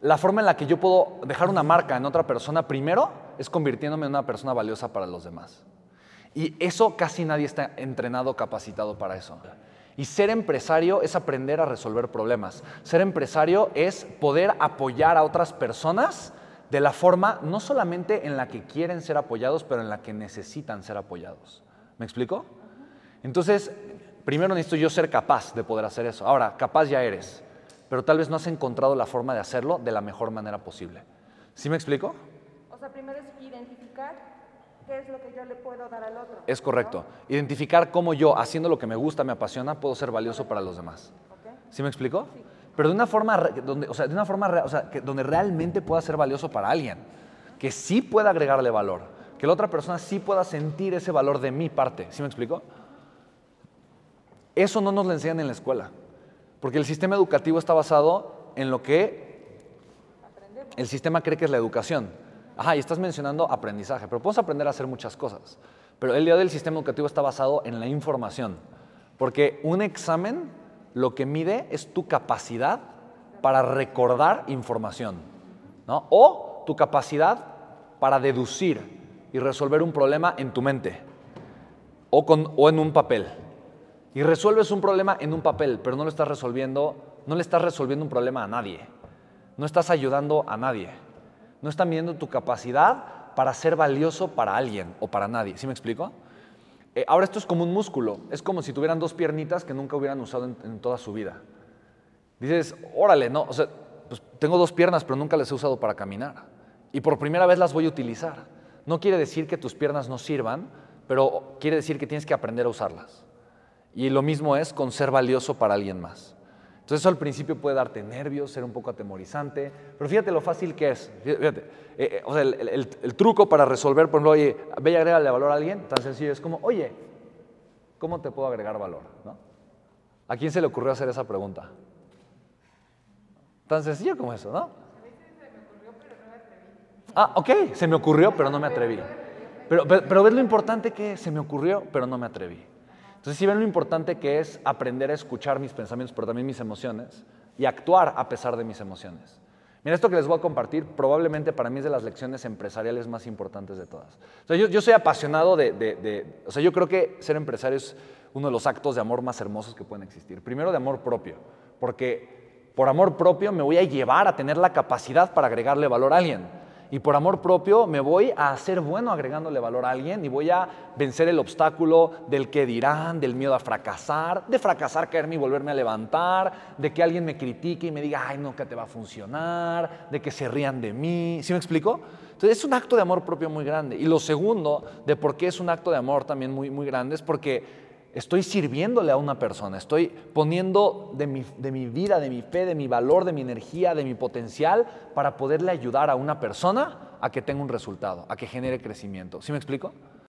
La forma en la que yo puedo dejar una marca en otra persona primero es convirtiéndome en una persona valiosa para los demás. Y eso casi nadie está entrenado, capacitado para eso. Y ser empresario es aprender a resolver problemas. Ser empresario es poder apoyar a otras personas de la forma no solamente en la que quieren ser apoyados, pero en la que necesitan ser apoyados. ¿Me explico? Entonces, primero necesito yo ser capaz de poder hacer eso. Ahora, capaz ya eres pero tal vez no has encontrado la forma de hacerlo de la mejor manera posible. ¿Sí me explico? O sea, primero es identificar qué es lo que yo le puedo dar al otro. Es correcto. Identificar cómo yo, haciendo lo que me gusta, me apasiona, puedo ser valioso para los demás. ¿Sí me explico? Sí. Pero de una forma, donde, o sea, de una forma o sea, que, donde realmente pueda ser valioso para alguien, que sí pueda agregarle valor, que la otra persona sí pueda sentir ese valor de mi parte. ¿Sí me explico? Eso no nos lo enseñan en la escuela. Porque el sistema educativo está basado en lo que el sistema cree que es la educación. Ajá, y estás mencionando aprendizaje, pero podemos aprender a hacer muchas cosas. Pero el día del sistema educativo está basado en la información. Porque un examen lo que mide es tu capacidad para recordar información. ¿no? O tu capacidad para deducir y resolver un problema en tu mente o, con, o en un papel. Y resuelves un problema en un papel, pero no lo estás resolviendo, no le estás resolviendo un problema a nadie. No estás ayudando a nadie. No están viendo tu capacidad para ser valioso para alguien o para nadie. ¿Sí me explico? Eh, ahora esto es como un músculo. Es como si tuvieran dos piernitas que nunca hubieran usado en, toda su vida. Dices, órale, no, o sea, pues tengo dos piernas, pero nunca las he usado para caminar. Y por primera vez las voy a utilizar. No quiere decir que tus piernas no sirvan, pero quiere decir que tienes que aprender a usarlas. Y lo mismo es con ser valioso para alguien más. Entonces eso al principio puede darte nervios, ser un poco atemorizante, pero fíjate lo fácil que es. Eh, eh, o sea, el, truco para resolver, por ejemplo, oye, ve y agrégale valor a alguien, tan sencillo es como, oye, ¿cómo te puedo agregar valor? ¿No? ¿A quién se le ocurrió hacer esa pregunta? Tan sencillo como eso, ¿no? Ah, ok, se me ocurrió, pero no me atreví. Pero, pero, pero ves lo importante que se me ocurrió, pero no me atreví. Entonces, si ven lo importante que es aprender a escuchar mis pensamientos, pero también mis emociones, y actuar a pesar de mis emociones. Mira, esto que les voy a compartir probablemente para mí es de las lecciones empresariales más importantes de todas. O sea, yo, soy apasionado de, de, O sea, yo creo que ser empresario es uno de los actos de amor más hermosos que pueden existir. Primero de amor propio, porque por amor propio me voy a llevar a tener la capacidad para agregarle valor a alguien y por amor propio me voy a hacer bueno agregándole valor a alguien y voy a vencer el obstáculo del que dirán, del miedo a fracasar, de fracasar, caerme y volverme a levantar, de que alguien me critique y me diga, ay, nunca te va a funcionar, de que se rían de mí. ¿Sí me explico? Entonces es un acto de amor propio muy grande. Y lo segundo de por qué es un acto de amor también muy, muy grande es porque estoy sirviéndole a una persona, estoy poniendo de mi, de mi, vida, de mi fe, de mi valor, de mi energía, de mi potencial para poderle ayudar a una persona a que tenga un resultado, a que genere crecimiento. ¿Sí me explico?